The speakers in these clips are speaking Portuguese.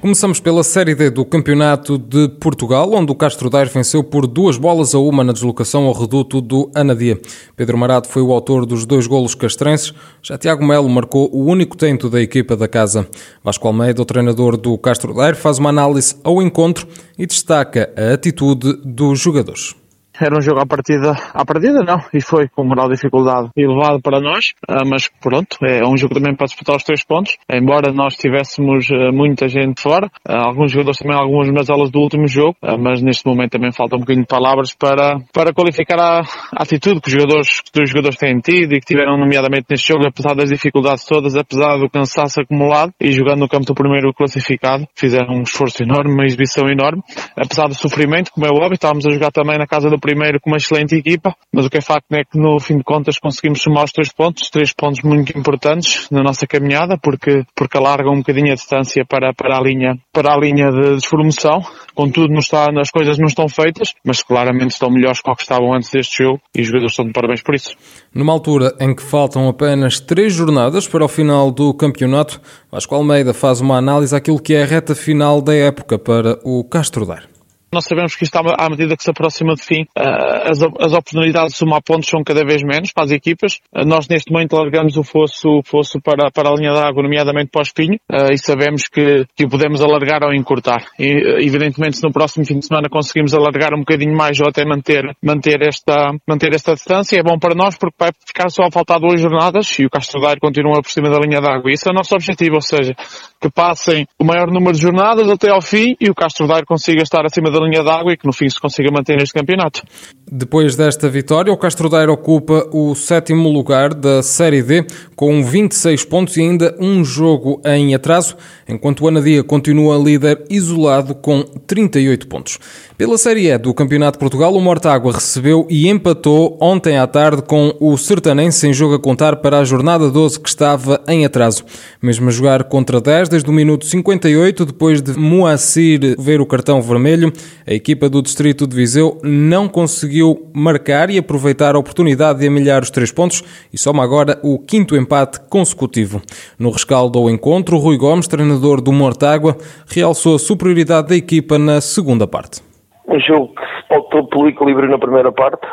Começamos pela Série D do Campeonato de Portugal, onde o Castro Daire venceu por duas bolas a uma na deslocação ao reduto do Anadia. Pedro Marado foi o autor dos dois golos castrenses, já Tiago Melo marcou o único tento da equipa da casa. Vasco Almeida, o treinador do Castro Daire, faz uma análise ao encontro e destaca a atitude dos jogadores era um jogo à partida, à partida não, e foi com moral de dificuldade elevado para nós, ah, mas pronto, é um jogo também para disputar os três pontos, embora nós tivéssemos ah, muita gente fora, ah, alguns jogadores também algumas mazelas do último jogo, mas neste momento também falta um bocadinho de palavras para, para qualificar a, a atitude que os jogadores, que os jogadores têm tido e que tiveram nomeadamente neste jogo, apesar das dificuldades todas, apesar do cansaço acumulado e jogando no campo do primeiro classificado, fizeram um esforço enorme, uma exibição enorme, apesar do sofrimento, como é óbvio, estávamos a jogar também na casa do primeiro com uma excelente equipa, mas o que é facto é que no fim de contas conseguimos somar os três pontos, três pontos muito importantes na nossa caminhada, porque, porque alargam um bocadinho a distância para, para a linha, para a linha de despromoção. Contudo, não está, as coisas não estão feitas, mas claramente estão melhores que o que estavam antes deste jogo e os jogadores estão de parabéns por isso. Numa altura em que faltam apenas três jornadas para o final do campeonato, Vasco Almeida faz uma análise àquilo que é a reta final da época para o Castro Dar. Nós sabemos que isto, à medida que se aproxima de fim, eh, as, as oportunidades de somar pontos são cada vez menos para as equipas. Eh, nós, neste momento, largamos o fosso, fosso para, para a linha da água, nomeadamente para o espinho, eh, e sabemos que, que o podemos alargar ou encurtar. E, evidentemente, se no próximo fim de semana conseguimos alargar um bocadinho mais ou até manter, manter, esta, manter esta distância, é bom para nós porque vai ficar só a faltar duas jornadas e o Castro continua por cima da linha da água. Isso é o nosso objetivo, ou seja, que passem o maior número de jornadas até ao fim e o Castro Daire consiga estar acima da linha d'água e que no fim se consiga manter neste campeonato. Depois desta vitória, o Castro Daire ocupa o sétimo lugar da Série D com 26 pontos e ainda um jogo em atraso, enquanto o Anadia continua líder isolado com 38 pontos. Pela Série E do Campeonato de Portugal, o Mortágua recebeu e empatou ontem à tarde com o Sertanense em jogo a contar para a jornada 12 que estava em atraso. Mesmo a jogar contra 10 desde o minuto 58, depois de Moacir ver o cartão vermelho, a equipa do Distrito de Viseu não conseguiu marcar e aproveitar a oportunidade de amilhar os três pontos e soma agora o quinto empate consecutivo. No rescaldo ao encontro, Rui Gomes, treinador do Mortágua, realçou a superioridade da equipa na segunda parte um jogo que se pautou pelo equilíbrio na primeira parte,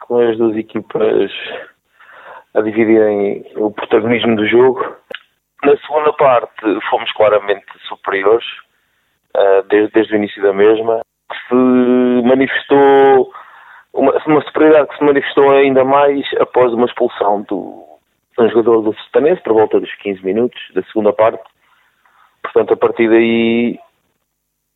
com as duas equipas a dividirem o protagonismo do jogo. Na segunda parte fomos claramente superiores, uh, desde, desde o início da mesma, que se manifestou, uma, uma superioridade que se manifestou ainda mais após uma expulsão do, um jogador do Sertanense, por volta dos 15 minutos da segunda parte. Portanto, a partir daí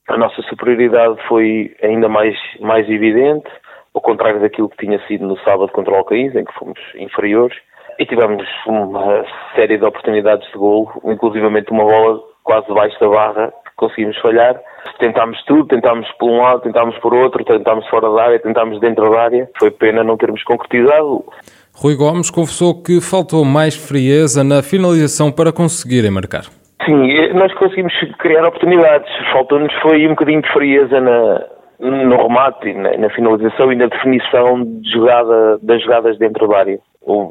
a nossa superioridade foi ainda mais, mais evidente, ao contrário daquilo que tinha sido no sábado contra o Alcaíns, em que fomos inferiores, e tivemos uma série de oportunidades de golo, inclusivamente uma bola quase debaixo da barra, que conseguimos falhar. Tentámos tudo, tentámos por um lado, tentámos por outro, tentámos fora da área, tentámos dentro da área. Foi pena não termos concretizado. Rui Gomes confessou que faltou mais frieza na finalização para conseguirem marcar. Sim, nós conseguimos criar oportunidades. Faltou-nos foi um bocadinho de frieza na, no remate, na, na, finalização e na definição de jogada, das jogadas dentro da área.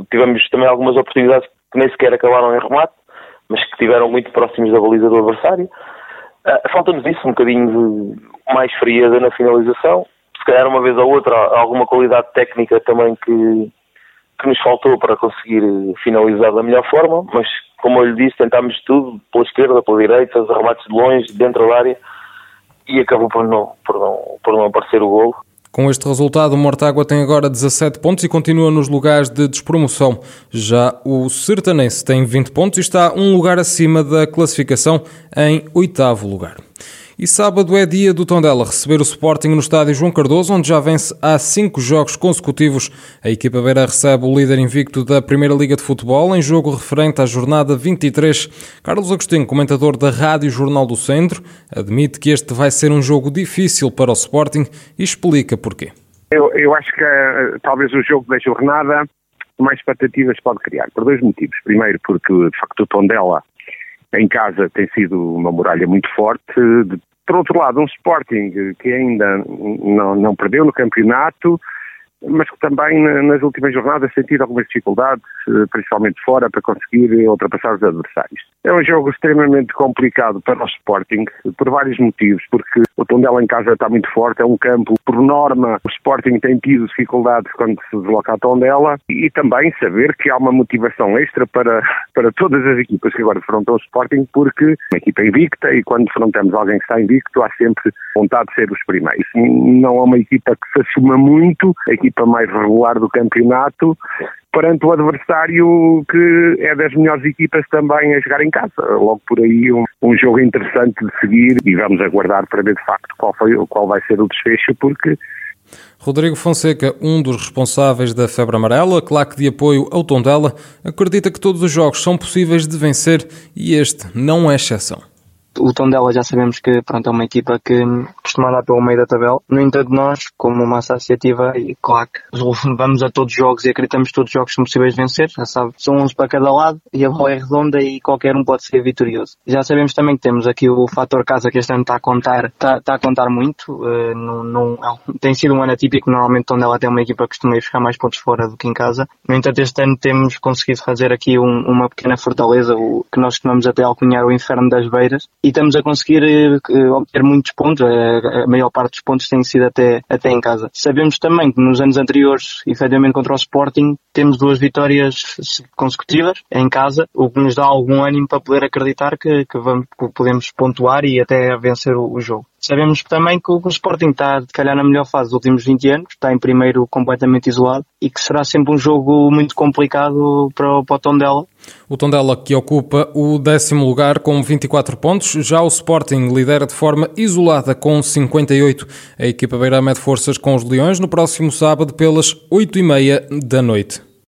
Tivemos também algumas oportunidades que nem sequer acabaram em remate, mas que estiveram muito próximos da baliza do adversário. Uh, Falta-nos isso, um bocadinho de mais frieza na finalização. Se calhar uma vez ou outra, alguma qualidade técnica também que, que nos faltou para conseguir finalizar da melhor forma, mas como eu lhe disse, tentámos tudo, pela esquerda, pela direita, os remates de longe, dentro da área, e acabou por não, por não, por não aparecer o golo. Com este resultado, o Mortágua tem agora 17 pontos e continua nos lugares de despromoção. Já o Sertanense tem 20 pontos e está um lugar acima da classificação em oitavo lugar. E sábado é dia do Tondela receber o Sporting no estádio João Cardoso, onde já vence há cinco jogos consecutivos. A equipa beira recebe o líder invicto da Primeira Liga de Futebol em jogo referente à jornada 23. Carlos Agostinho, comentador da Rádio Jornal do Centro, admite que este vai ser um jogo difícil para o Sporting e explica porquê. Eu, eu acho que uh, talvez o jogo da jornada mais expectativas pode criar, por dois motivos. Primeiro, porque de facto o Tondela em casa tem sido uma muralha muito forte. Por outro lado, um Sporting que ainda não, não perdeu no campeonato, mas que também nas últimas jornadas tem algumas dificuldades, eh, principalmente fora, para conseguir ultrapassar os adversários. É um jogo extremamente complicado para o Sporting, por vários motivos, porque o Tondela em casa está muito forte, é um campo, por norma, o Sporting tem tido dificuldades quando se desloca a Tondela, e também saber que há uma motivação extra para, para todas as equipas que agora defrontam o Sporting, porque uma equipa invicta, e quando defrontamos alguém que está invicto, há sempre vontade de ser os primeiros. Não é uma equipa que se assuma muito, a equipa equipa mais regular do campeonato, perante o adversário que é das melhores equipas também a jogar em casa. Logo por aí um, um jogo interessante de seguir e vamos aguardar para ver de facto qual, foi, qual vai ser o desfecho, porque Rodrigo Fonseca, um dos responsáveis da Febre Amarela, claque de apoio ao Tondela, acredita que todos os jogos são possíveis de vencer e este não é exceção o Tondela já sabemos que pronto, é uma equipa que costuma andar pelo meio da tabela. No entanto, nós, como uma associativa, e claro que vamos a todos os jogos e acreditamos que todos os jogos são possíveis de vencer, já sabe, são uns para cada lado e a bola é redonda e qualquer um pode ser vitorioso. Já sabemos também que temos aqui o fator casa que este ano está a contar, está, está a contar muito. Uh, não, não, tem sido um ano atípico, normalmente Tondela tem uma equipa que costuma ir buscar mais pontos fora do que em casa. No entanto, este ano temos conseguido fazer aqui um, uma pequena fortaleza, o, que nós costumamos até alcunhar o inferno das beiras, e estamos a conseguir uh, obter muitos pontos, a, a maior parte dos pontos tem sido até, até em casa. Sabemos também que nos anos anteriores, efetivamente contra o Sporting, temos duas vitórias consecutivas em casa, o que nos dá algum ânimo para poder acreditar que, que, vamos, que podemos pontuar e até vencer o, o jogo. Sabemos também que o Sporting está, de calhar, na melhor fase dos últimos 20 anos, está em primeiro completamente isolado e que será sempre um jogo muito complicado para, para o Tondela. O Tondela que ocupa o décimo lugar com 24 pontos, já o Sporting lidera de forma isolada com 58. A equipa beira mede forças com os Leões no próximo sábado pelas 8h30 da noite.